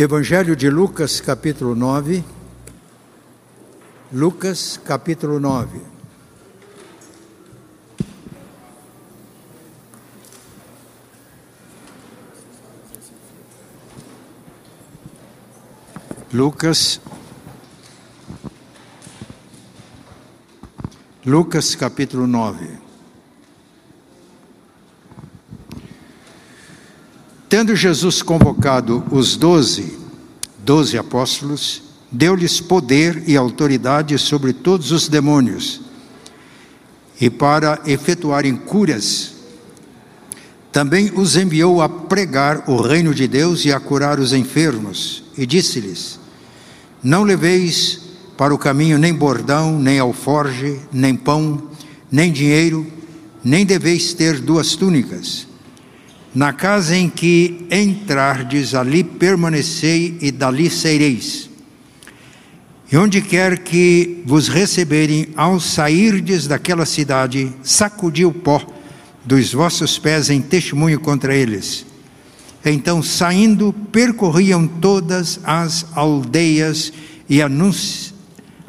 Evangelho de Lucas, capítulo 9. Lucas, capítulo 9. Lucas, Lucas capítulo 9. Tendo Jesus convocado os doze, doze apóstolos, deu-lhes poder e autoridade sobre todos os demônios, e para efetuarem curas, também os enviou a pregar o reino de Deus e a curar os enfermos, e disse-lhes: Não leveis para o caminho nem bordão, nem alforge, nem pão, nem dinheiro, nem deveis ter duas túnicas. Na casa em que entrardes, ali permanecei e dali saireis. E onde quer que vos receberem, ao sairdes daquela cidade, sacudi o pó dos vossos pés em testemunho contra eles. Então, saindo, percorriam todas as aldeias e anunci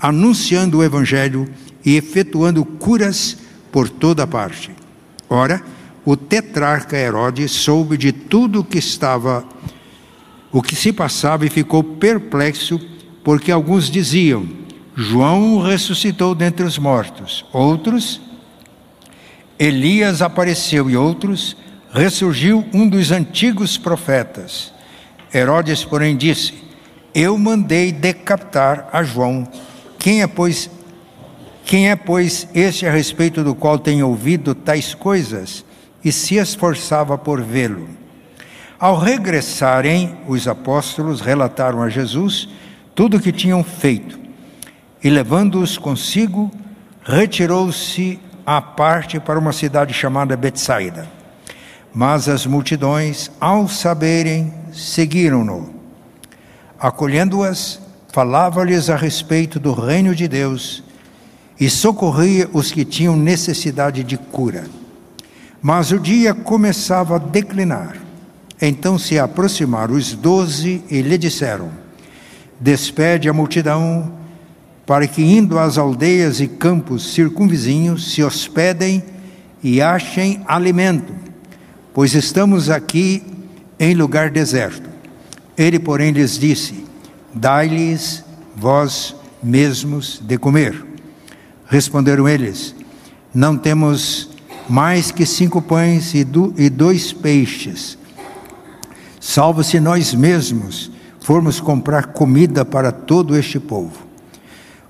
anunciando o Evangelho e efetuando curas por toda parte. Ora, o tetrarca Herodes soube de tudo o que estava, o que se passava e ficou perplexo, porque alguns diziam: João ressuscitou dentre os mortos, outros, Elias apareceu, e outros, ressurgiu um dos antigos profetas. Herodes, porém, disse: Eu mandei decapitar a João. Quem é, pois, quem é, pois, este a respeito do qual tem ouvido tais coisas e se esforçava por vê-lo? Ao regressarem, os apóstolos relataram a Jesus tudo o que tinham feito, e levando-os consigo, retirou-se à parte para uma cidade chamada Betsaida. Mas as multidões, ao saberem, seguiram-no. Acolhendo-as, falava-lhes a respeito do reino de Deus e socorria os que tinham necessidade de cura. Mas o dia começava a declinar. Então se aproximaram os doze e lhe disseram: Despede a multidão, para que, indo às aldeias e campos circunvizinhos, se hospedem e achem alimento pois estamos aqui em lugar deserto. Ele, porém, lhes disse: Dai-lhes vós mesmos de comer. Responderam eles: Não temos mais que cinco pães e, dois peixes. Salvo se nós mesmos formos comprar comida para todo este povo.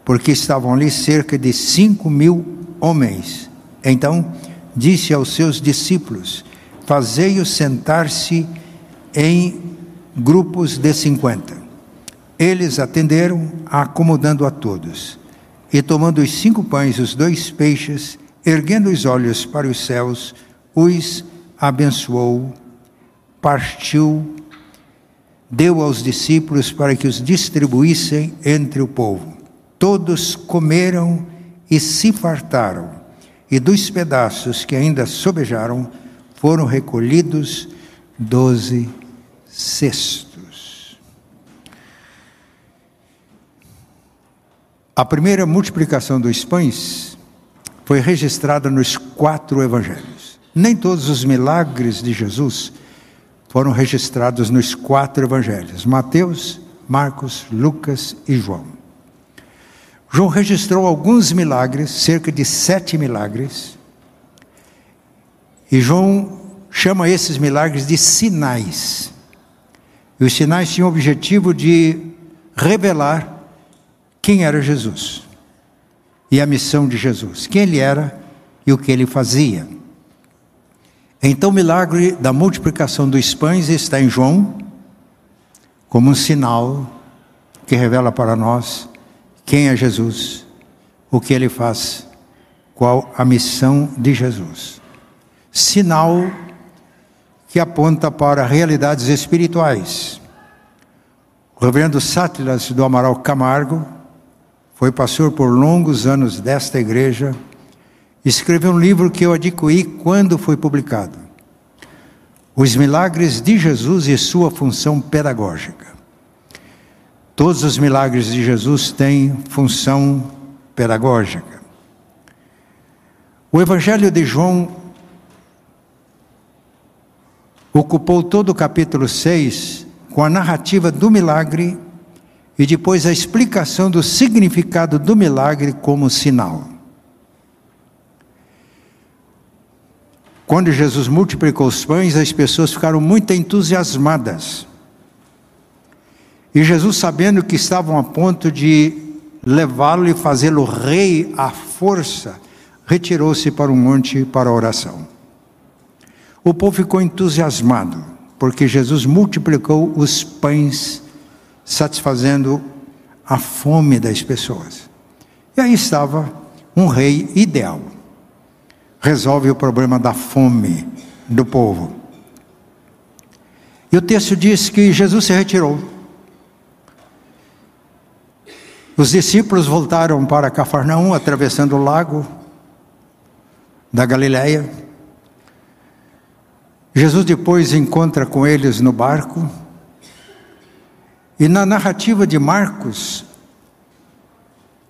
Porque estavam ali cerca de cinco mil homens. Então disse aos seus discípulos: fazei-os sentar-se em grupos de cinquenta. Eles atenderam, acomodando a todos. E tomando os cinco pães e os dois peixes, erguendo os olhos para os céus, os abençoou, partiu, deu aos discípulos para que os distribuíssem entre o povo. Todos comeram e se fartaram, e dos pedaços que ainda sobejaram, foram recolhidos doze cestos. A primeira multiplicação dos pães foi registrada nos quatro evangelhos. Nem todos os milagres de Jesus foram registrados nos quatro evangelhos: Mateus, Marcos, Lucas e João. João registrou alguns milagres, cerca de sete milagres, e João chama esses milagres de sinais. E os sinais tinham o objetivo de revelar quem era Jesus e a missão de Jesus, quem ele era e o que ele fazia. Então, o milagre da multiplicação dos pães está em João, como um sinal que revela para nós quem é Jesus, o que ele faz, qual a missão de Jesus sinal que aponta para realidades espirituais. O reverendo Sátilas do Amaral Camargo foi pastor por longos anos desta igreja, escreveu um livro que eu adquiri quando foi publicado. Os milagres de Jesus e sua função pedagógica. Todos os milagres de Jesus têm função pedagógica. O Evangelho de João ocupou todo o capítulo 6 com a narrativa do milagre e depois a explicação do significado do milagre como sinal. Quando Jesus multiplicou os pães, as pessoas ficaram muito entusiasmadas. E Jesus, sabendo que estavam a ponto de levá-lo e fazê-lo rei à força, retirou-se para um monte para a oração. O povo ficou entusiasmado, porque Jesus multiplicou os pães, satisfazendo a fome das pessoas. E aí estava um rei ideal. Resolve o problema da fome do povo. E o texto diz que Jesus se retirou. Os discípulos voltaram para Cafarnaum, atravessando o lago da Galileia. Jesus depois encontra com eles no barco, e na narrativa de Marcos,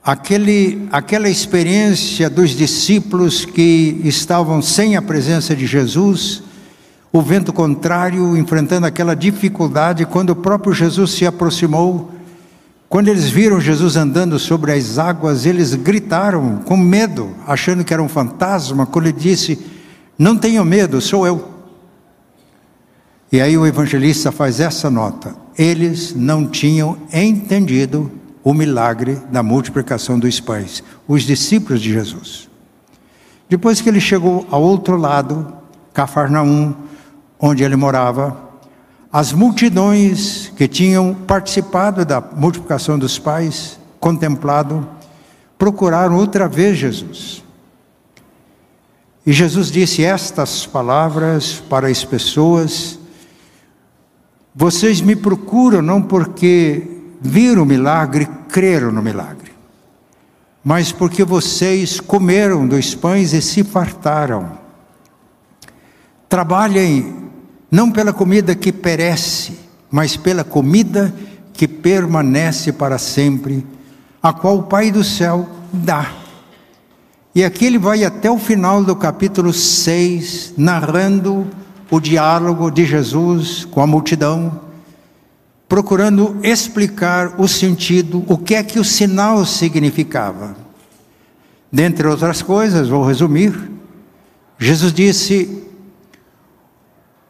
aquele, aquela experiência dos discípulos que estavam sem a presença de Jesus, o vento contrário, enfrentando aquela dificuldade, quando o próprio Jesus se aproximou, quando eles viram Jesus andando sobre as águas, eles gritaram com medo, achando que era um fantasma, quando ele disse: Não tenham medo, sou eu. E aí o evangelista faz essa nota: eles não tinham entendido o milagre da multiplicação dos pães, os discípulos de Jesus. Depois que ele chegou ao outro lado, Cafarnaum, onde ele morava, as multidões que tinham participado da multiplicação dos pães, contemplado, procuraram outra vez Jesus. E Jesus disse estas palavras para as pessoas vocês me procuram não porque viram o milagre, creram no milagre, mas porque vocês comeram dos pães e se fartaram. Trabalhem não pela comida que perece, mas pela comida que permanece para sempre, a qual o Pai do céu dá. E aqui ele vai até o final do capítulo 6, narrando o diálogo de Jesus com a multidão, procurando explicar o sentido, o que é que o sinal significava. Dentre outras coisas, vou resumir, Jesus disse: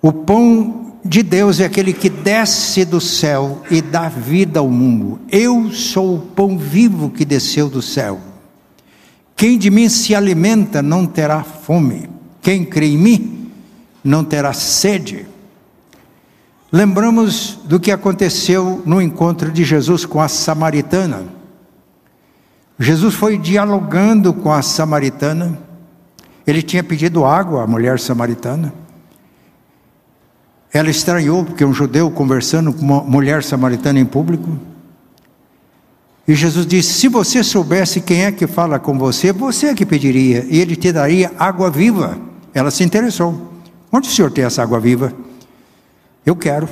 O pão de Deus é aquele que desce do céu e dá vida ao mundo. Eu sou o pão vivo que desceu do céu. Quem de mim se alimenta não terá fome. Quem crê em mim não terá sede. Lembramos do que aconteceu no encontro de Jesus com a samaritana. Jesus foi dialogando com a samaritana. Ele tinha pedido água à mulher samaritana. Ela estranhou, porque um judeu conversando com uma mulher samaritana em público. E Jesus disse: Se você soubesse quem é que fala com você, você é que pediria, e ele te daria água viva. Ela se interessou. Onde o senhor tem essa água viva? Eu quero,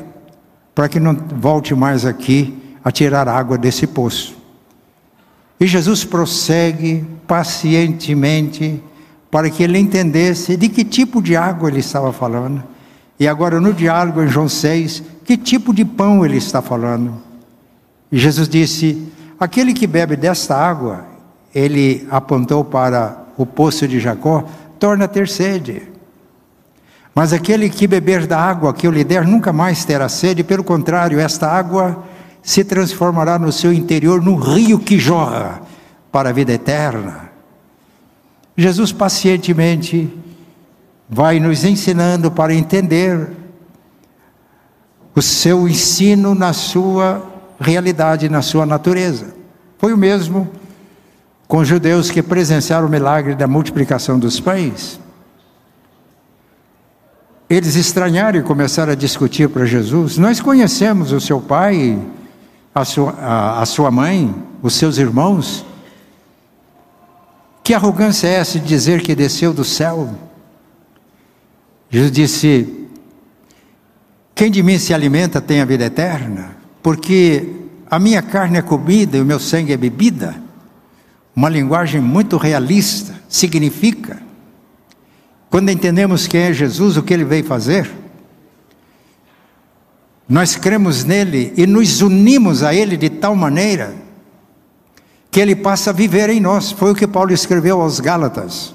para que não volte mais aqui a tirar água desse poço. E Jesus prossegue pacientemente para que ele entendesse de que tipo de água ele estava falando. E agora no diálogo em João 6, que tipo de pão ele está falando. E Jesus disse: Aquele que bebe desta água, ele apontou para o poço de Jacó, torna a ter sede. Mas aquele que beber da água que eu lhe der nunca mais terá sede, pelo contrário, esta água se transformará no seu interior num rio que jorra para a vida eterna. Jesus pacientemente vai nos ensinando para entender o seu ensino na sua realidade, na sua natureza. Foi o mesmo com os judeus que presenciaram o milagre da multiplicação dos pães. Eles estranharam e começaram a discutir para Jesus: Nós conhecemos o seu pai, a sua, a, a sua mãe, os seus irmãos. Que arrogância é essa de dizer que desceu do céu? Jesus disse: Quem de mim se alimenta tem a vida eterna, porque a minha carne é comida e o meu sangue é bebida, uma linguagem muito realista, significa, quando entendemos quem é Jesus, o que ele veio fazer, nós cremos nele e nos unimos a ele de tal maneira que ele passa a viver em nós. Foi o que Paulo escreveu aos Gálatas.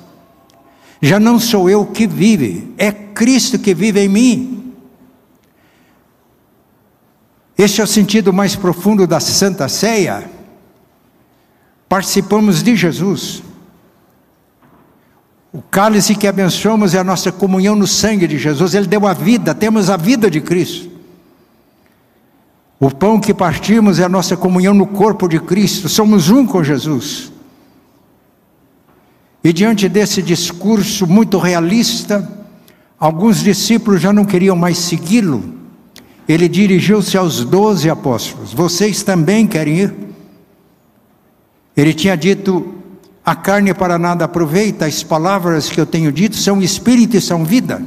Já não sou eu que vive, é Cristo que vive em mim. Este é o sentido mais profundo da Santa Ceia. Participamos de Jesus. O cálice que abençoamos é a nossa comunhão no sangue de Jesus. Ele deu a vida, temos a vida de Cristo. O pão que partimos é a nossa comunhão no corpo de Cristo. Somos um com Jesus. E diante desse discurso muito realista, alguns discípulos já não queriam mais segui-lo. Ele dirigiu-se aos doze apóstolos: Vocês também querem ir? Ele tinha dito: A carne para nada aproveita, as palavras que eu tenho dito são espírito e são vida.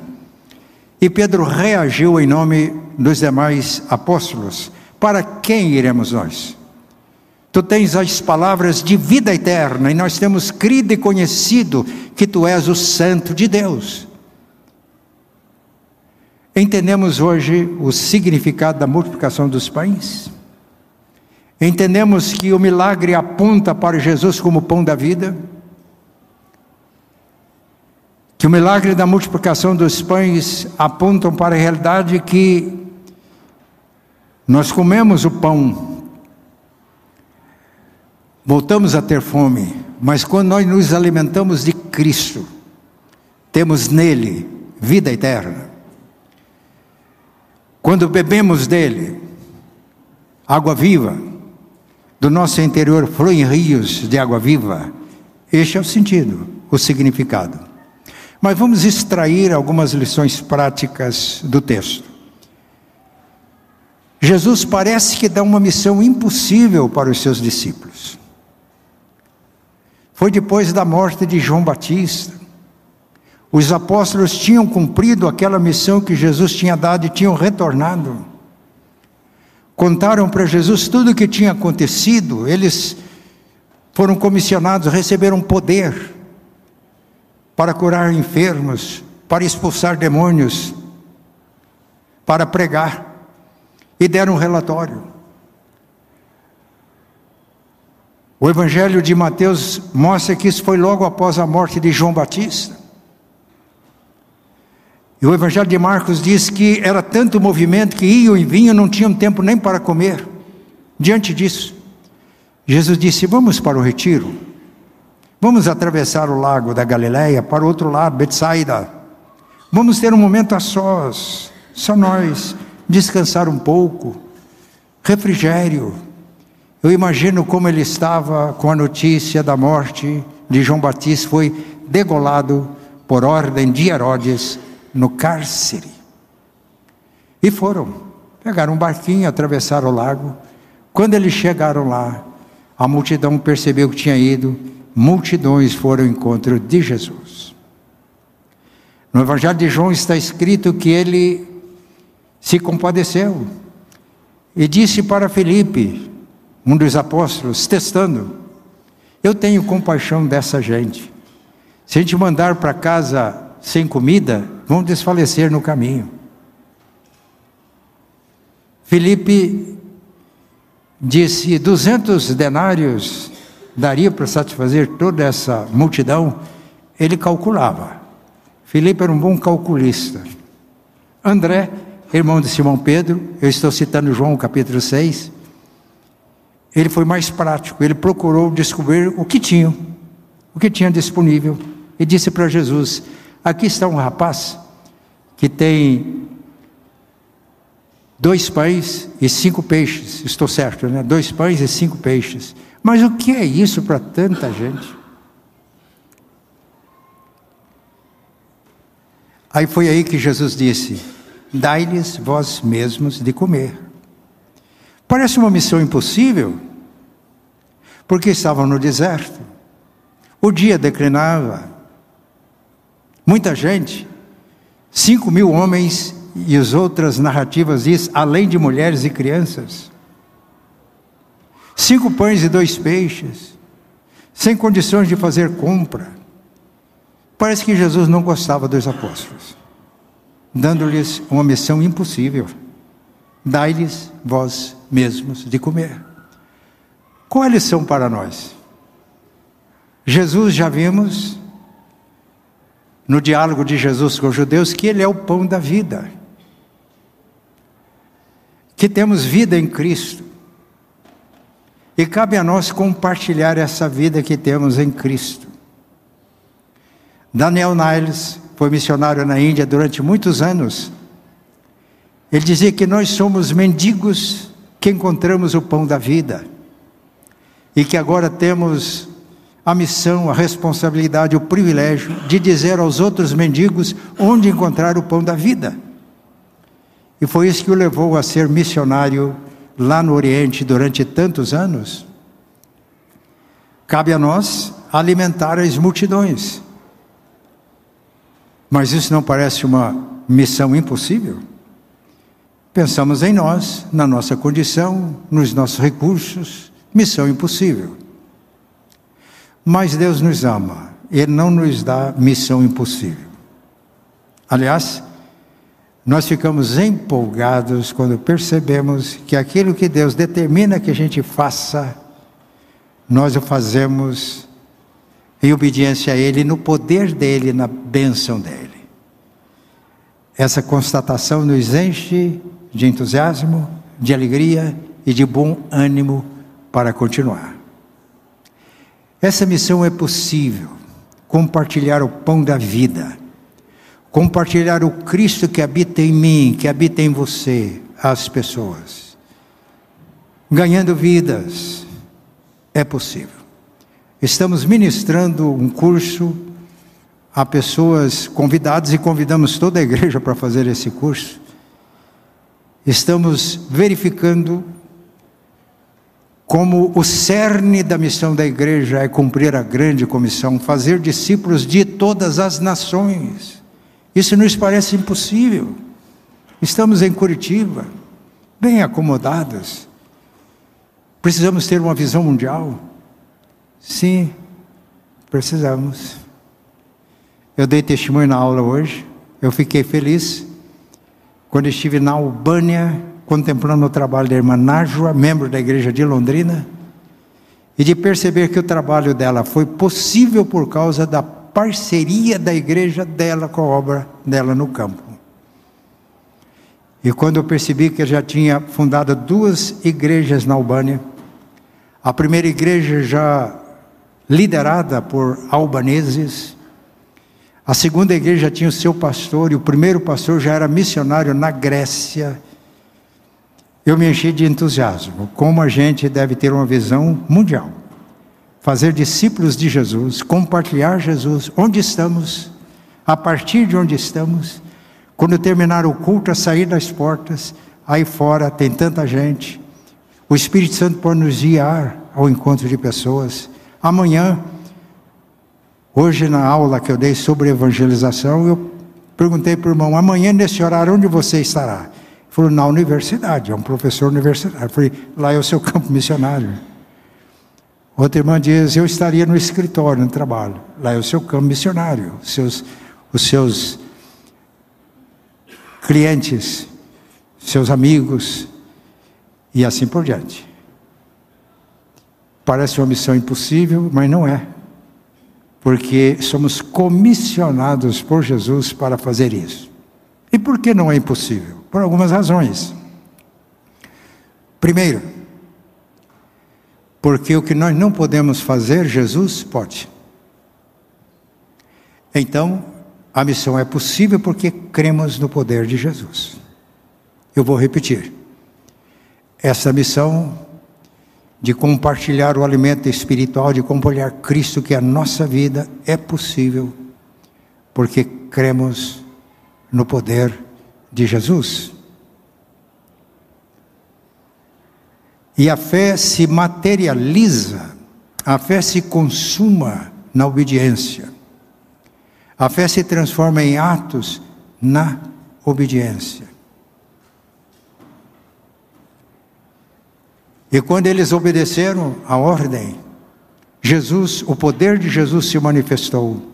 E Pedro reagiu em nome dos demais apóstolos: Para quem iremos nós? Tu tens as palavras de vida eterna, e nós temos crido e conhecido que tu és o Santo de Deus. Entendemos hoje o significado da multiplicação dos pães? Entendemos que o milagre aponta para Jesus como pão da vida? Que o milagre da multiplicação dos pães apontam para a realidade que nós comemos o pão voltamos a ter fome, mas quando nós nos alimentamos de Cristo, temos nele vida eterna. Quando bebemos dele, água viva, do nosso interior fluem rios de água viva. Este é o sentido, o significado. Mas vamos extrair algumas lições práticas do texto. Jesus parece que dá uma missão impossível para os seus discípulos. Foi depois da morte de João Batista. Os apóstolos tinham cumprido aquela missão que Jesus tinha dado e tinham retornado. Contaram para Jesus tudo o que tinha acontecido. Eles foram comissionados, receberam poder para curar enfermos, para expulsar demônios, para pregar. E deram um relatório. O Evangelho de Mateus mostra que isso foi logo após a morte de João Batista. E o Evangelho de Marcos diz que era tanto movimento que iam e vinham, não tinham tempo nem para comer. Diante disso, Jesus disse: Vamos para o retiro. Vamos atravessar o lago da Galileia para o outro lado, Betsaida. Vamos ter um momento a sós, só nós, descansar um pouco, refrigério. Eu imagino como ele estava com a notícia da morte de João Batista, foi degolado por ordem de Herodes no cárcere. E foram, pegaram um barquinho, atravessaram o lago. Quando eles chegaram lá, a multidão percebeu que tinha ido, multidões foram ao encontro de Jesus. No Evangelho de João está escrito que ele se compadeceu e disse para Felipe: um dos apóstolos, testando. Eu tenho compaixão dessa gente. Se a gente mandar para casa sem comida, vão desfalecer no caminho. Felipe disse: 200 denários daria para satisfazer toda essa multidão. Ele calculava. Felipe era um bom calculista. André, irmão de Simão Pedro, eu estou citando João capítulo 6, ele foi mais prático, ele procurou descobrir o que tinham, o que tinha disponível, e disse para Jesus: Aqui está um rapaz que tem dois pães e cinco peixes, estou certo, né? Dois pães e cinco peixes. Mas o que é isso para tanta gente? Aí foi aí que Jesus disse: Dai-lhes vós mesmos de comer. Parece uma missão impossível, porque estavam no deserto. O dia declinava. Muita gente, cinco mil homens e as outras narrativas diz, além de mulheres e crianças. cinco pães e dois peixes, sem condições de fazer compra. Parece que Jesus não gostava dos apóstolos, dando-lhes uma missão impossível: dai-lhes vós mesmos de comer. Qual a lição para nós? Jesus já vimos no diálogo de Jesus com os judeus que ele é o pão da vida. Que temos vida em Cristo. E cabe a nós compartilhar essa vida que temos em Cristo. Daniel Niles foi missionário na Índia durante muitos anos. Ele dizia que nós somos mendigos que encontramos o pão da vida. E que agora temos a missão, a responsabilidade, o privilégio de dizer aos outros mendigos onde encontrar o pão da vida. E foi isso que o levou a ser missionário lá no Oriente durante tantos anos. Cabe a nós alimentar as multidões. Mas isso não parece uma missão impossível? Pensamos em nós, na nossa condição, nos nossos recursos, missão impossível. Mas Deus nos ama, Ele não nos dá missão impossível. Aliás, nós ficamos empolgados quando percebemos que aquilo que Deus determina que a gente faça, nós o fazemos em obediência a Ele, no poder dEle, na bênção dEle. Essa constatação nos enche de entusiasmo, de alegria e de bom ânimo para continuar. Essa missão é possível compartilhar o pão da vida compartilhar o Cristo que habita em mim, que habita em você, às pessoas. Ganhando vidas, é possível. Estamos ministrando um curso a pessoas convidadas e convidamos toda a igreja para fazer esse curso. Estamos verificando como o cerne da missão da igreja é cumprir a grande comissão, fazer discípulos de todas as nações. Isso nos parece impossível. Estamos em Curitiba, bem acomodados. Precisamos ter uma visão mundial? Sim, precisamos. Eu dei testemunho na aula hoje, eu fiquei feliz quando estive na Albânia, contemplando o trabalho da irmã Nájua, membro da igreja de Londrina, e de perceber que o trabalho dela foi possível por causa da parceria da igreja dela com a obra dela no campo. E quando eu percebi que eu já tinha fundado duas igrejas na Albânia, a primeira igreja já liderada por albaneses, a segunda igreja tinha o seu pastor e o primeiro pastor já era missionário na Grécia. Eu me enchi de entusiasmo, como a gente deve ter uma visão mundial fazer discípulos de Jesus, compartilhar Jesus onde estamos, a partir de onde estamos. Quando terminar o culto, a sair das portas, aí fora tem tanta gente. O Espírito Santo pode nos guiar ao encontro de pessoas. Amanhã, hoje na aula que eu dei sobre evangelização, eu perguntei para o irmão: amanhã nesse horário, onde você estará? Falou: na universidade, é um professor universitário. Falei: lá é o seu campo missionário. Outra irmã diz: Eu estaria no escritório, no trabalho. Lá é o seu campo missionário, os seus, os seus clientes, seus amigos, e assim por diante. Parece uma missão impossível, mas não é. Porque somos comissionados por Jesus para fazer isso. E por que não é impossível? Por algumas razões. Primeiro, porque o que nós não podemos fazer, Jesus pode. Então, a missão é possível porque cremos no poder de Jesus. Eu vou repetir. Essa missão de compartilhar o alimento espiritual, de compartilhar Cristo, que é a nossa vida, é possível porque cremos no poder de Jesus. E a fé se materializa, a fé se consuma na obediência. A fé se transforma em atos na obediência. E quando eles obedeceram a ordem, Jesus, o poder de Jesus se manifestou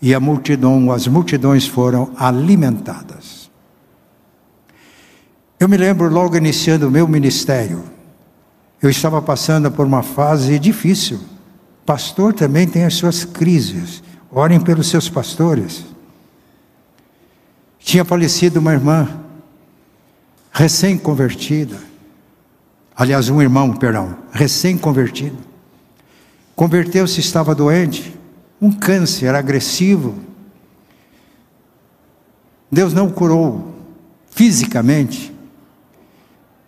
e a multidão, as multidões foram alimentadas. Eu me lembro logo iniciando o meu ministério, eu estava passando por uma fase difícil. Pastor também tem as suas crises. Orem pelos seus pastores. Tinha falecido uma irmã, recém-convertida. Aliás, um irmão, perdão, recém-convertido. Converteu-se, estava doente, um câncer agressivo. Deus não curou fisicamente,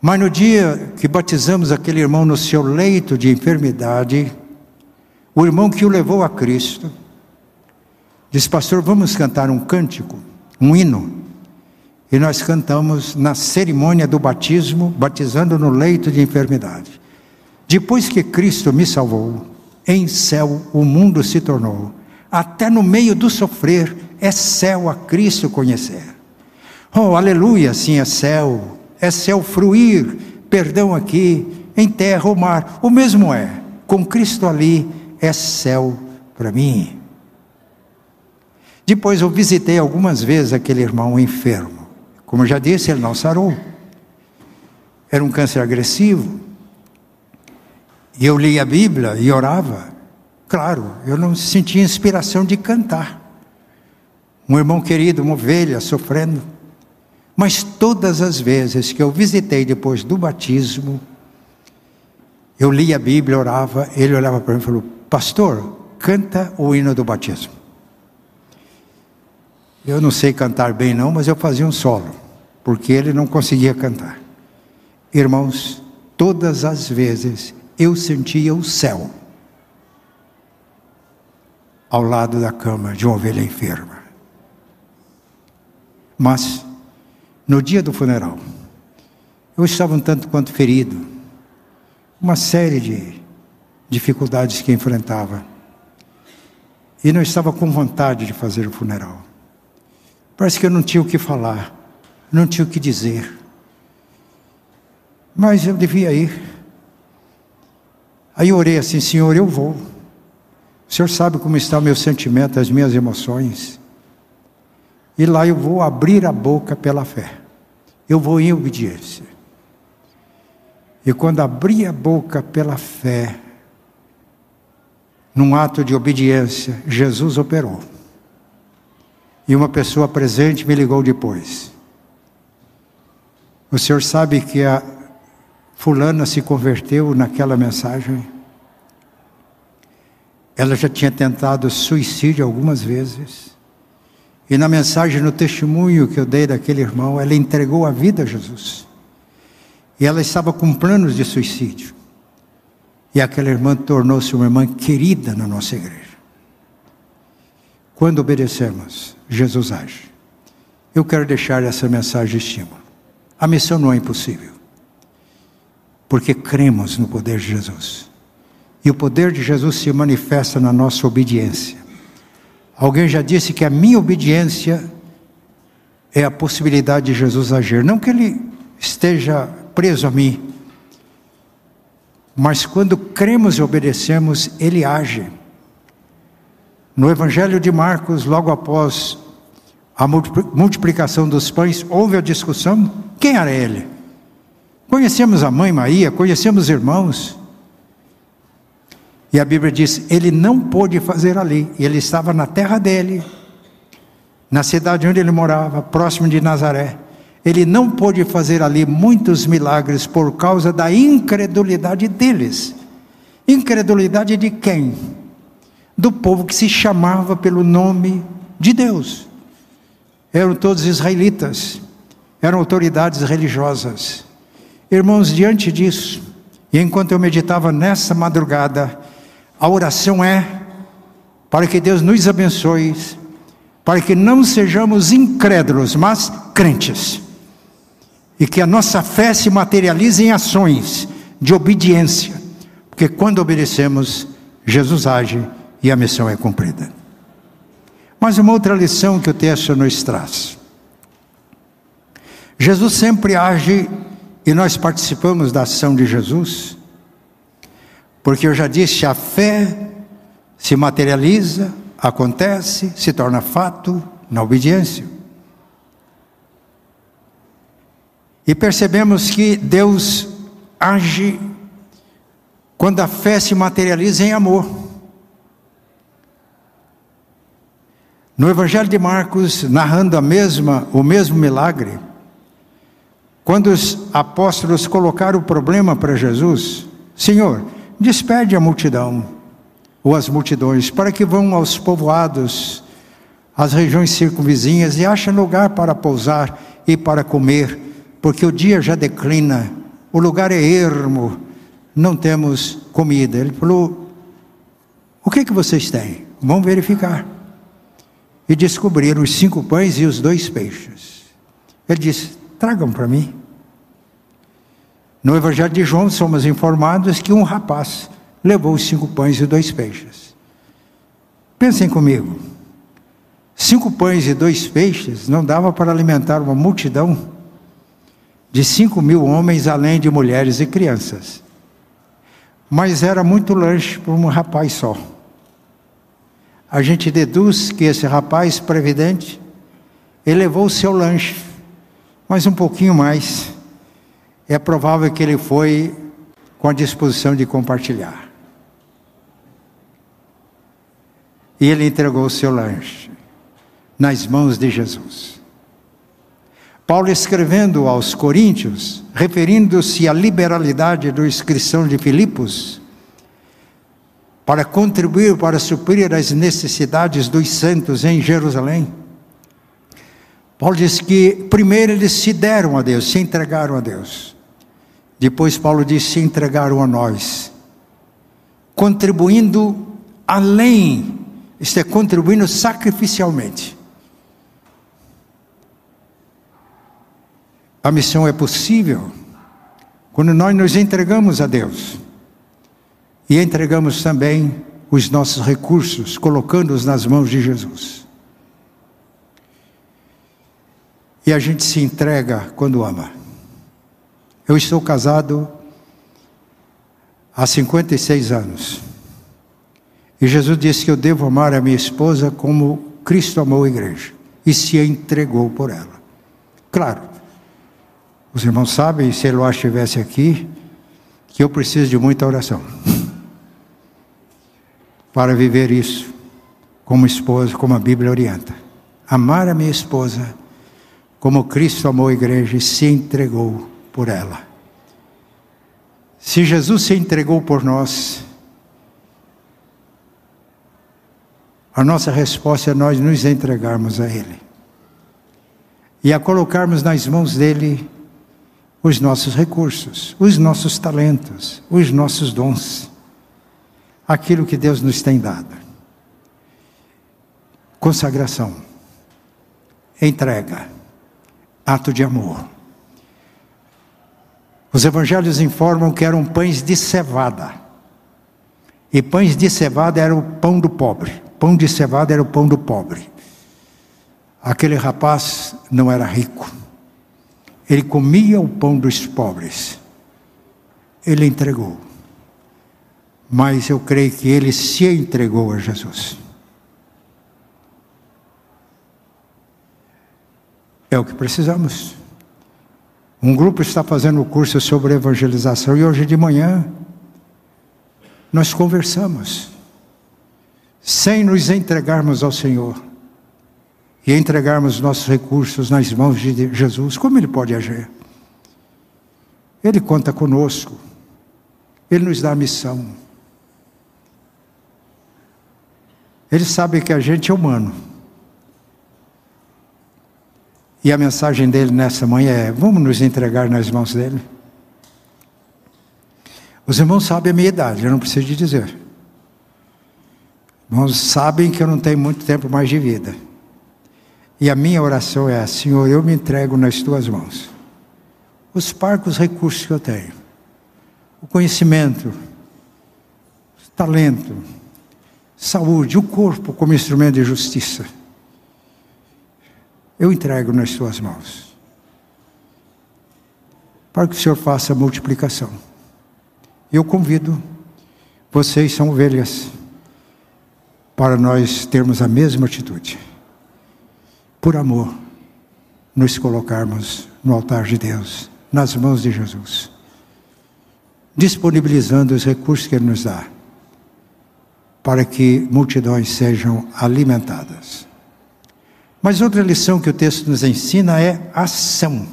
mas no dia que batizamos aquele irmão no seu leito de enfermidade, o irmão que o levou a Cristo, disse: Pastor, vamos cantar um cântico, um hino. E nós cantamos na cerimônia do batismo, batizando no leito de enfermidade. Depois que Cristo me salvou, em céu o mundo se tornou. Até no meio do sofrer, é céu a Cristo conhecer. Oh, aleluia, sim, é céu. É céu fruir, perdão aqui, em terra ou mar. O mesmo é. Com Cristo ali, é céu para mim. Depois eu visitei algumas vezes aquele irmão enfermo. Como já disse, ele não sarou. Era um câncer agressivo. E eu lia a Bíblia e orava. Claro, eu não sentia inspiração de cantar. Um irmão querido, uma ovelha sofrendo. Mas todas as vezes que eu visitei depois do batismo, eu lia a Bíblia, orava, ele olhava para mim e falou: Pastor, canta o hino do batismo. Eu não sei cantar bem, não, mas eu fazia um solo, porque ele não conseguia cantar. Irmãos, todas as vezes eu sentia o céu ao lado da cama de uma ovelha enferma. Mas, no dia do funeral, eu estava um tanto quanto ferido, uma série de dificuldades que enfrentava, e não estava com vontade de fazer o funeral. Parece que eu não tinha o que falar, não tinha o que dizer. Mas eu devia ir. Aí eu orei assim, Senhor, eu vou. O Senhor sabe como está o meu sentimento, as minhas emoções. E lá eu vou abrir a boca pela fé. Eu vou em obediência. E quando abri a boca pela fé, num ato de obediência, Jesus operou. E uma pessoa presente me ligou depois. O senhor sabe que a fulana se converteu naquela mensagem? Ela já tinha tentado suicídio algumas vezes. E na mensagem, no testemunho que eu dei daquele irmão, ela entregou a vida a Jesus. E ela estava com planos de suicídio. E aquela irmã tornou-se uma irmã querida na nossa igreja. Quando obedecemos, Jesus age. Eu quero deixar essa mensagem de estímulo. A missão não é impossível, porque cremos no poder de Jesus. E o poder de Jesus se manifesta na nossa obediência. Alguém já disse que a minha obediência é a possibilidade de Jesus agir. Não que ele esteja preso a mim, mas quando cremos e obedecemos, ele age. No Evangelho de Marcos, logo após a multiplicação dos pães, houve a discussão: quem era ele? Conhecemos a mãe Maria, conhecemos os irmãos. E a Bíblia diz: ele não pôde fazer ali, ele estava na terra dele, na cidade onde ele morava, próximo de Nazaré. Ele não pôde fazer ali muitos milagres por causa da incredulidade deles. Incredulidade de quem? do povo que se chamava pelo nome de Deus. Eram todos israelitas, eram autoridades religiosas. Irmãos, diante disso, e enquanto eu meditava nessa madrugada, a oração é para que Deus nos abençoe, para que não sejamos incrédulos, mas crentes. E que a nossa fé se materialize em ações de obediência, porque quando obedecemos, Jesus age e a missão é cumprida. Mas uma outra lição que o texto nos traz. Jesus sempre age e nós participamos da ação de Jesus, porque eu já disse, a fé se materializa, acontece, se torna fato na obediência. E percebemos que Deus age quando a fé se materializa em amor. No Evangelho de Marcos, narrando a mesma, o mesmo milagre, quando os apóstolos colocaram o problema para Jesus, Senhor, despede a multidão, ou as multidões, para que vão aos povoados, às regiões circunvizinhas e achem lugar para pousar e para comer, porque o dia já declina, o lugar é ermo, não temos comida. Ele falou: O que, que vocês têm? Vão verificar e descobriram os cinco pães e os dois peixes. Ele disse: tragam para mim. No Evangelho de João, somos informados que um rapaz levou cinco pães e dois peixes. Pensem comigo: cinco pães e dois peixes não dava para alimentar uma multidão de cinco mil homens, além de mulheres e crianças. Mas era muito lanche para um rapaz só a gente deduz que esse rapaz previdente elevou o seu lanche, mas um pouquinho mais. É provável que ele foi com a disposição de compartilhar. E ele entregou o seu lanche nas mãos de Jesus. Paulo escrevendo aos Coríntios, referindo-se à liberalidade do inscrição de Filipos, para contribuir para suprir as necessidades dos santos em Jerusalém. Paulo diz que primeiro eles se deram a Deus, se entregaram a Deus. Depois Paulo diz se entregaram a nós, contribuindo além, isto é, contribuindo sacrificialmente. A missão é possível quando nós nos entregamos a Deus e entregamos também os nossos recursos, colocando-os nas mãos de Jesus. E a gente se entrega quando ama. Eu estou casado há 56 anos. E Jesus disse que eu devo amar a minha esposa como Cristo amou a igreja e se entregou por ela. Claro, os irmãos sabem, se Eloá estivesse aqui, que eu preciso de muita oração para viver isso como esposa, como a Bíblia orienta. Amar a minha esposa como Cristo amou a igreja e se entregou por ela. Se Jesus se entregou por nós, a nossa resposta é nós nos entregarmos a Ele e a colocarmos nas mãos dele os nossos recursos, os nossos talentos, os nossos dons aquilo que Deus nos tem dado. Consagração, entrega, ato de amor. Os evangelhos informam que eram pães de cevada. E pães de cevada era o pão do pobre. Pão de cevada era o pão do pobre. Aquele rapaz não era rico. Ele comia o pão dos pobres. Ele entregou mas eu creio que ele se entregou a Jesus. É o que precisamos. Um grupo está fazendo o curso sobre evangelização e hoje de manhã nós conversamos, sem nos entregarmos ao Senhor e entregarmos nossos recursos nas mãos de Jesus, como Ele pode agir? Ele conta conosco, Ele nos dá a missão. Ele sabe que a gente é humano. E a mensagem dele nessa manhã é: vamos nos entregar nas mãos dele. Os irmãos sabem a minha idade, eu não preciso de dizer. Irmãos sabem que eu não tenho muito tempo mais de vida. E a minha oração é: Senhor, eu me entrego nas tuas mãos. Os parcos recursos que eu tenho, o conhecimento, o talento, saúde, o corpo como instrumento de justiça. Eu entrego nas tuas mãos. para que o Senhor faça a multiplicação. Eu convido, vocês são ovelhas, para nós termos a mesma atitude. Por amor, nos colocarmos no altar de Deus, nas mãos de Jesus, disponibilizando os recursos que Ele nos dá, para que multidões sejam alimentadas. Mas outra lição que o texto nos ensina é ação.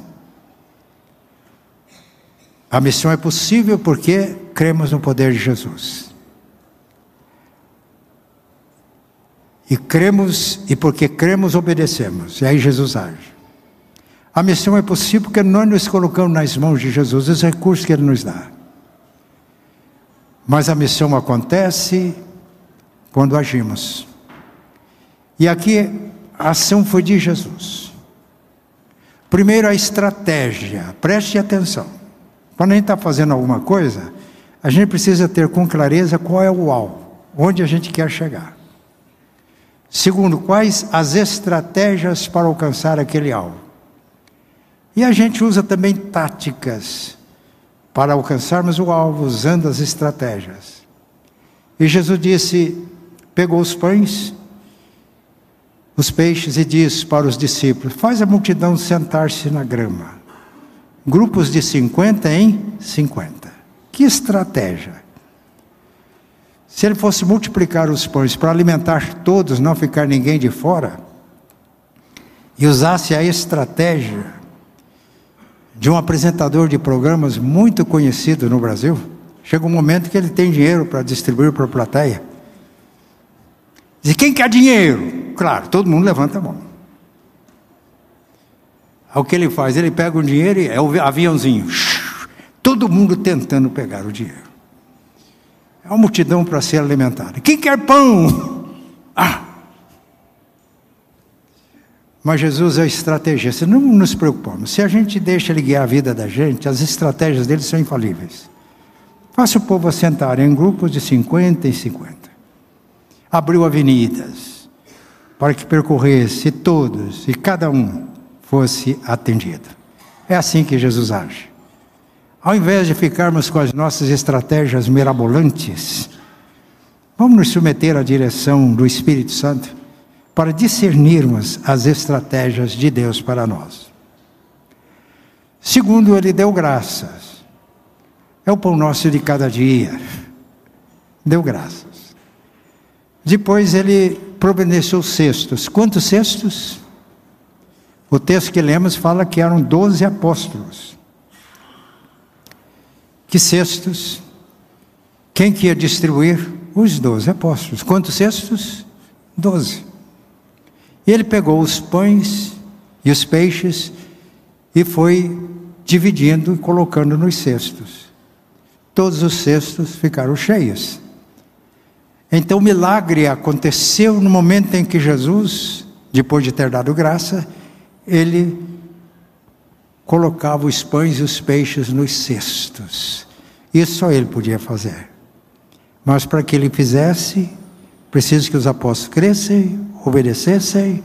A missão é possível porque cremos no poder de Jesus. E cremos, e porque cremos, obedecemos. E aí Jesus age. A missão é possível porque nós nos colocamos nas mãos de Jesus, os recursos que Ele nos dá. Mas a missão acontece quando agimos. E aqui a ação foi de Jesus. Primeiro a estratégia, preste atenção. Quando a gente está fazendo alguma coisa, a gente precisa ter com clareza qual é o alvo, onde a gente quer chegar. Segundo, quais as estratégias para alcançar aquele alvo. E a gente usa também táticas para alcançarmos o alvo, usando as estratégias. E Jesus disse: pegou os pães, os peixes e disse para os discípulos: Faz a multidão sentar-se na grama. Grupos de 50 em 50. Que estratégia! Se ele fosse multiplicar os pães para alimentar todos, não ficar ninguém de fora, e usasse a estratégia de um apresentador de programas muito conhecido no Brasil, chega um momento que ele tem dinheiro para distribuir para a plateia. Diz: quem quer dinheiro? Claro, todo mundo levanta a mão. O que ele faz? Ele pega o dinheiro e é o aviãozinho. Todo mundo tentando pegar o dinheiro. É uma multidão para ser alimentada. Quem quer pão? Ah! Mas Jesus é estrategista. Não nos preocupamos. Se a gente deixa ele guiar a vida da gente, as estratégias dele são infalíveis. Faça o povo assentar em grupos de 50 em 50. Abriu avenidas para que percorresse todos e cada um fosse atendido. É assim que Jesus age. Ao invés de ficarmos com as nossas estratégias mirabolantes, vamos nos submeter à direção do Espírito Santo para discernirmos as estratégias de Deus para nós. Segundo, ele deu graças. É o pão nosso de cada dia. Deu graças. Depois ele providenciou cestos. Quantos cestos? O texto que lemos fala que eram doze apóstolos. Que cestos? Quem que ia distribuir? Os doze apóstolos. Quantos cestos? Doze. Ele pegou os pães e os peixes e foi dividindo e colocando nos cestos. Todos os cestos ficaram cheios. Então o milagre aconteceu no momento em que Jesus, depois de ter dado graça, ele colocava os pães e os peixes nos cestos. Isso só ele podia fazer. Mas para que ele fizesse, precisa que os apóstolos crescem, obedecessem,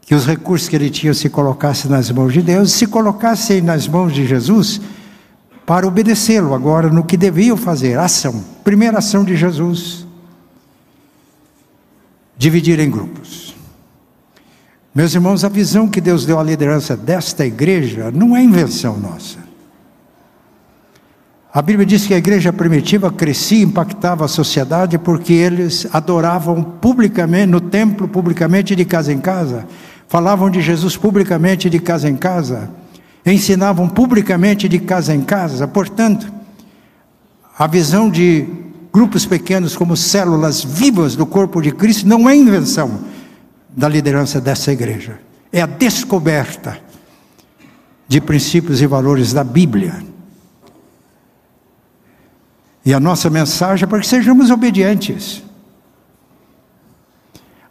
que os recursos que ele tinha se colocassem nas mãos de Deus, se colocassem nas mãos de Jesus para obedecê-lo agora no que deviam fazer, ação. Primeira ação de Jesus: dividir em grupos. Meus irmãos, a visão que Deus deu à liderança desta igreja não é invenção nossa. A Bíblia diz que a igreja primitiva crescia e impactava a sociedade porque eles adoravam publicamente, no templo, publicamente, de casa em casa, falavam de Jesus publicamente, de casa em casa, ensinavam publicamente, de casa em casa. Portanto, a visão de grupos pequenos como células vivas do corpo de Cristo não é invenção da liderança dessa igreja. É a descoberta de princípios e valores da Bíblia. E a nossa mensagem é para que sejamos obedientes.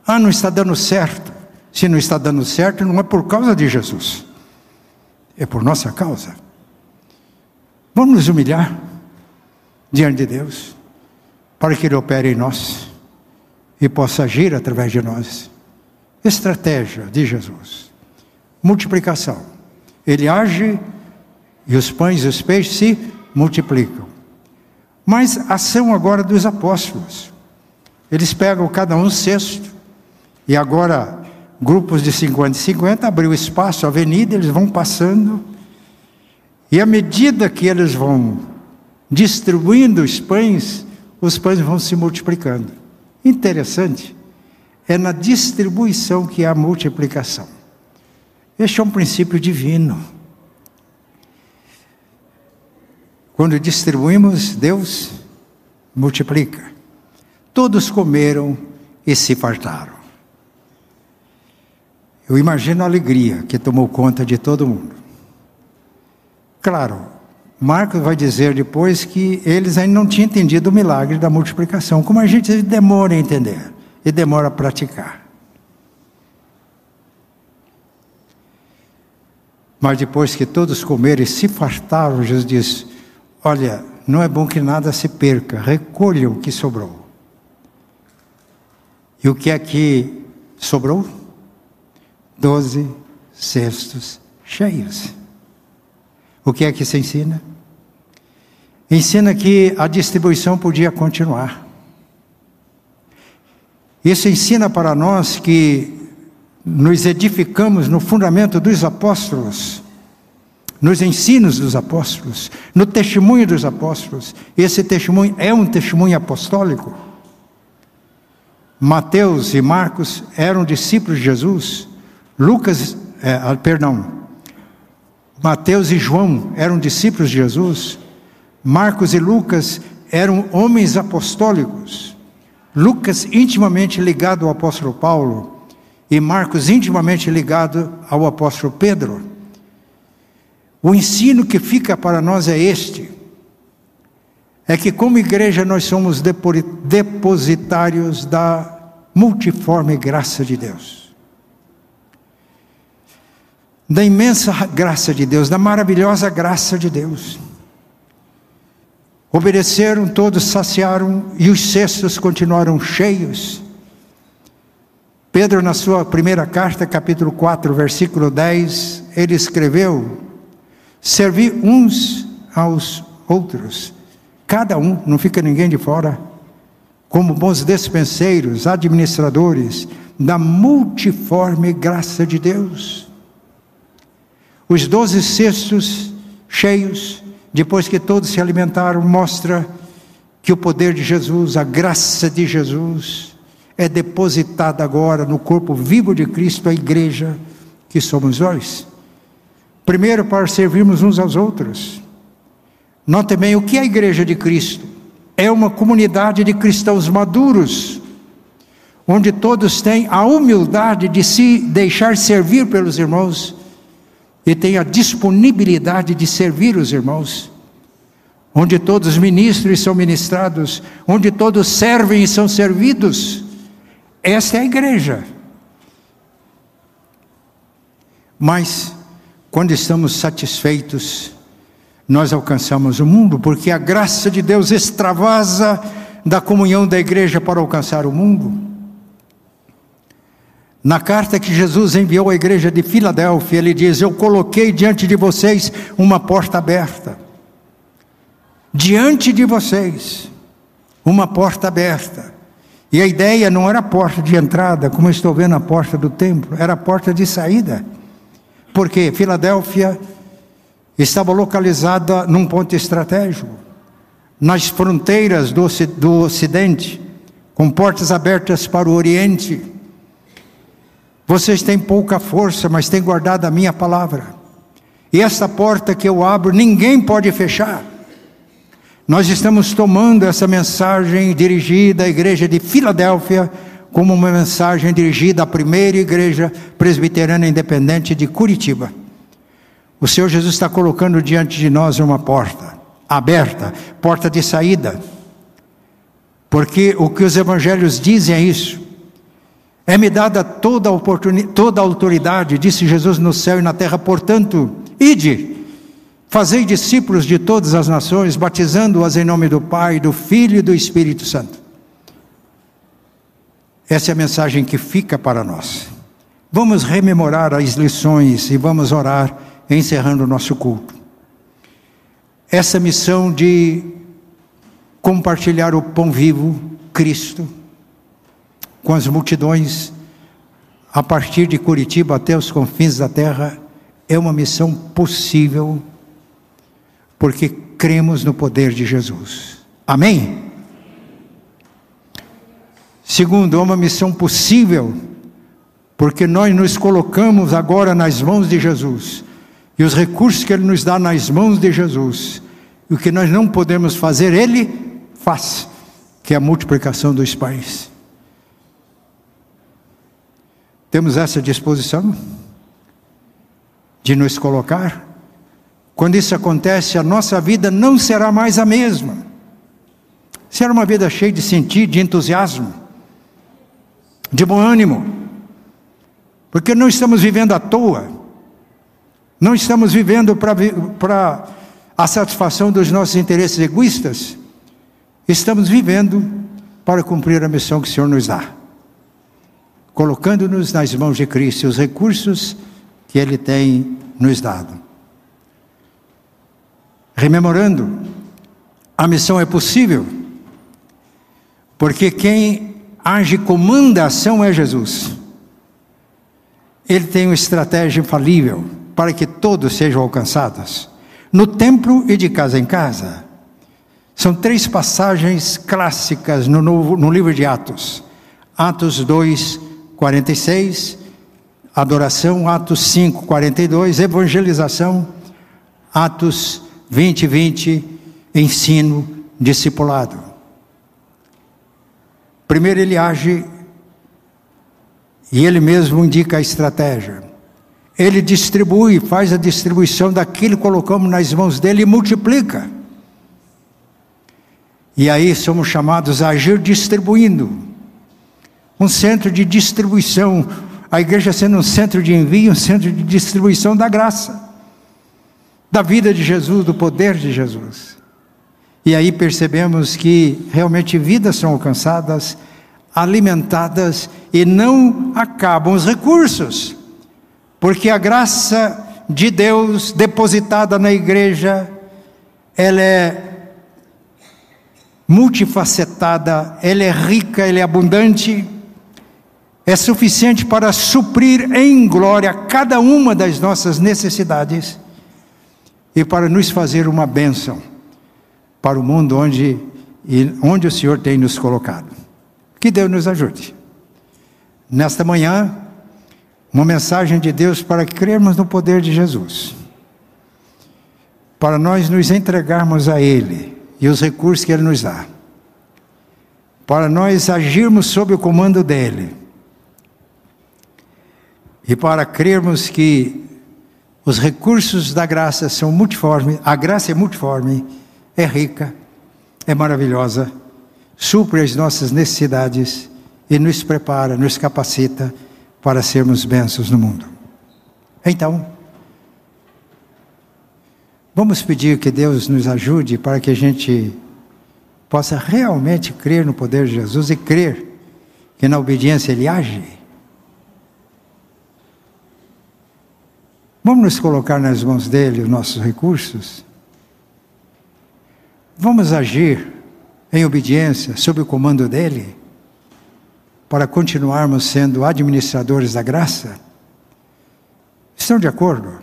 Ah, não está dando certo. Se não está dando certo, não é por causa de Jesus, é por nossa causa. Vamos nos humilhar diante de Deus, para que Ele opere em nós e possa agir através de nós. Estratégia de Jesus. Multiplicação. Ele age E os pães e os peixes se multiplicam. Mas ação agora dos apóstolos. Eles pegam cada um cesto, e agora grupos de 50 e 50 abriu espaço, avenida, eles vão passando, e à medida que eles vão distribuindo os pães, os pães vão se multiplicando. Interessante, é na distribuição que há multiplicação. Este é um princípio divino. Quando distribuímos, Deus multiplica. Todos comeram e se fartaram. Eu imagino a alegria que tomou conta de todo mundo. Claro, Marcos vai dizer depois que eles ainda não tinham entendido o milagre da multiplicação, como a gente demora a entender e demora a praticar. Mas depois que todos comeram e se fartaram, Jesus diz: Olha, não é bom que nada se perca, recolham o que sobrou. E o que é que sobrou? Doze cestos cheios. O que é que se ensina? Ensina que a distribuição podia continuar. Isso ensina para nós que nos edificamos no fundamento dos apóstolos, nos ensinos dos apóstolos, no testemunho dos apóstolos. Esse testemunho é um testemunho apostólico. Mateus e Marcos eram discípulos de Jesus. Lucas, é, ah, perdão, Mateus e João eram discípulos de Jesus. Marcos e Lucas eram homens apostólicos. Lucas intimamente ligado ao apóstolo Paulo e Marcos intimamente ligado ao apóstolo Pedro. O ensino que fica para nós é este: é que, como igreja, nós somos depositários da multiforme graça de Deus, da imensa graça de Deus, da maravilhosa graça de Deus. Obedeceram, todos saciaram e os cestos continuaram cheios. Pedro, na sua primeira carta, capítulo 4, versículo 10, ele escreveu: Servi uns aos outros, cada um, não fica ninguém de fora, como bons despenseiros, administradores da multiforme graça de Deus. Os doze cestos cheios depois que todos se alimentaram, mostra que o poder de Jesus, a graça de Jesus, é depositada agora no corpo vivo de Cristo, a igreja que somos nós. Primeiro, para servirmos uns aos outros. Note bem o que é a igreja de Cristo. É uma comunidade de cristãos maduros, onde todos têm a humildade de se deixar servir pelos irmãos e tem a disponibilidade de servir os irmãos, onde todos ministram e são ministrados, onde todos servem e são servidos. Essa é a igreja. Mas, quando estamos satisfeitos, nós alcançamos o mundo, porque a graça de Deus extravasa da comunhão da igreja para alcançar o mundo. Na carta que Jesus enviou à igreja de Filadélfia, ele diz: Eu coloquei diante de vocês uma porta aberta. Diante de vocês, uma porta aberta. E a ideia não era a porta de entrada, como estou vendo a porta do templo, era a porta de saída. Porque Filadélfia estava localizada num ponto estratégico, nas fronteiras do, do Ocidente, com portas abertas para o Oriente vocês têm pouca força, mas têm guardado a minha palavra. E essa porta que eu abro, ninguém pode fechar. Nós estamos tomando essa mensagem dirigida à igreja de Filadélfia como uma mensagem dirigida à primeira igreja presbiteriana independente de Curitiba. O Senhor Jesus está colocando diante de nós uma porta aberta, porta de saída. Porque o que os evangelhos dizem é isso. É-me dada toda a, oportunidade, toda a autoridade, disse Jesus no céu e na terra, portanto, ide, fazei discípulos de todas as nações, batizando-as em nome do Pai, do Filho e do Espírito Santo. Essa é a mensagem que fica para nós. Vamos rememorar as lições e vamos orar encerrando o nosso culto. essa missão de compartilhar o pão vivo, Cristo, com as multidões, a partir de Curitiba até os confins da terra, é uma missão possível, porque cremos no poder de Jesus. Amém? Segundo, é uma missão possível, porque nós nos colocamos agora nas mãos de Jesus, e os recursos que Ele nos dá nas mãos de Jesus, e o que nós não podemos fazer, Ele faz, que é a multiplicação dos pães. Temos essa disposição de nos colocar. Quando isso acontece, a nossa vida não será mais a mesma. Será uma vida cheia de sentido, de entusiasmo, de bom ânimo. Porque não estamos vivendo à toa. Não estamos vivendo para a satisfação dos nossos interesses egoístas. Estamos vivendo para cumprir a missão que o Senhor nos dá colocando-nos nas mãos de Cristo os recursos que Ele tem nos dado. Rememorando, a missão é possível, porque quem age comanda a ação é Jesus. Ele tem uma estratégia infalível para que todos sejam alcançados, no templo e de casa em casa. São três passagens clássicas no, novo, no livro de Atos. Atos 2, 46, adoração, Atos 5, 42, evangelização, Atos 20, 20, ensino, discipulado. Primeiro ele age e ele mesmo indica a estratégia. Ele distribui, faz a distribuição daquilo que colocamos nas mãos dele e multiplica. E aí somos chamados a agir distribuindo um centro de distribuição, a igreja sendo um centro de envio, um centro de distribuição da graça, da vida de Jesus, do poder de Jesus. E aí percebemos que realmente vidas são alcançadas, alimentadas e não acabam os recursos, porque a graça de Deus depositada na igreja, ela é multifacetada, ela é rica, ela é abundante é suficiente para suprir em glória cada uma das nossas necessidades e para nos fazer uma bênção para o mundo onde, onde o Senhor tem nos colocado. Que Deus nos ajude. Nesta manhã, uma mensagem de Deus para crermos no poder de Jesus, para nós nos entregarmos a Ele e os recursos que Ele nos dá, para nós agirmos sob o comando dEle e para crermos que os recursos da graça são multiformes, a graça é multiforme, é rica, é maravilhosa, supre as nossas necessidades e nos prepara, nos capacita para sermos bênçãos no mundo. Então, vamos pedir que Deus nos ajude para que a gente possa realmente crer no poder de Jesus e crer que na obediência Ele age. Vamos nos colocar nas mãos dele os nossos recursos? Vamos agir em obediência, sob o comando dele, para continuarmos sendo administradores da graça? Estão de acordo?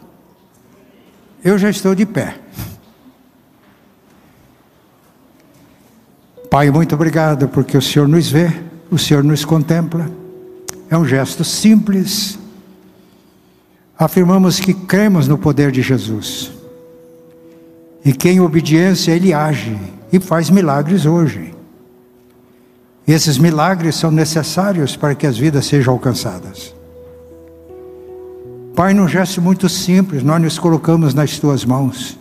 Eu já estou de pé. Pai, muito obrigado porque o Senhor nos vê, o Senhor nos contempla. É um gesto simples afirmamos que cremos no poder de Jesus e que em obediência Ele age e faz milagres hoje. E esses milagres são necessários para que as vidas sejam alcançadas. Pai, num gesto muito simples, nós nos colocamos nas tuas mãos.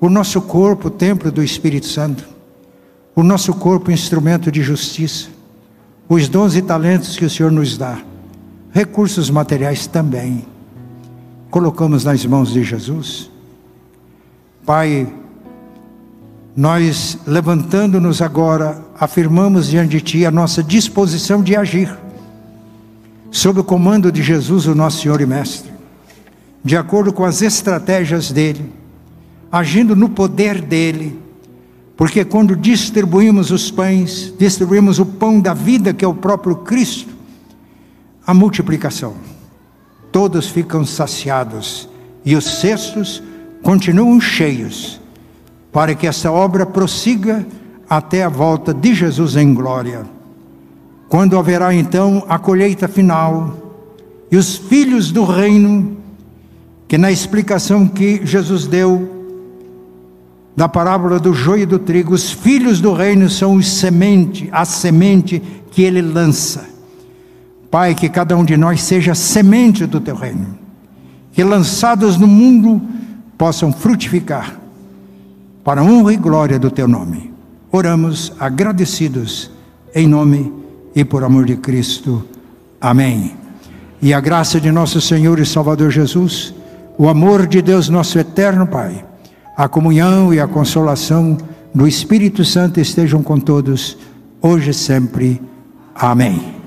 O nosso corpo, templo do Espírito Santo. O nosso corpo, instrumento de justiça. Os dons e talentos que o Senhor nos dá recursos materiais também. Colocamos nas mãos de Jesus. Pai, nós levantando-nos agora, afirmamos diante de Ti a nossa disposição de agir, sob o comando de Jesus, o nosso Senhor e Mestre, de acordo com as estratégias dele, agindo no poder dele. Porque quando distribuímos os pães, distribuímos o pão da vida, que é o próprio Cristo, a multiplicação. Todos ficam saciados e os cestos continuam cheios, para que essa obra prossiga até a volta de Jesus em glória. Quando haverá então a colheita final e os filhos do reino, que na explicação que Jesus deu da parábola do joio e do trigo, os filhos do reino são os semente, a semente que ele lança. Pai, que cada um de nós seja semente do teu reino, que lançados no mundo possam frutificar para a honra e glória do teu nome. Oramos agradecidos em nome e por amor de Cristo. Amém. E a graça de nosso Senhor e Salvador Jesus, o amor de Deus, nosso eterno Pai, a comunhão e a consolação do Espírito Santo estejam com todos, hoje e sempre. Amém.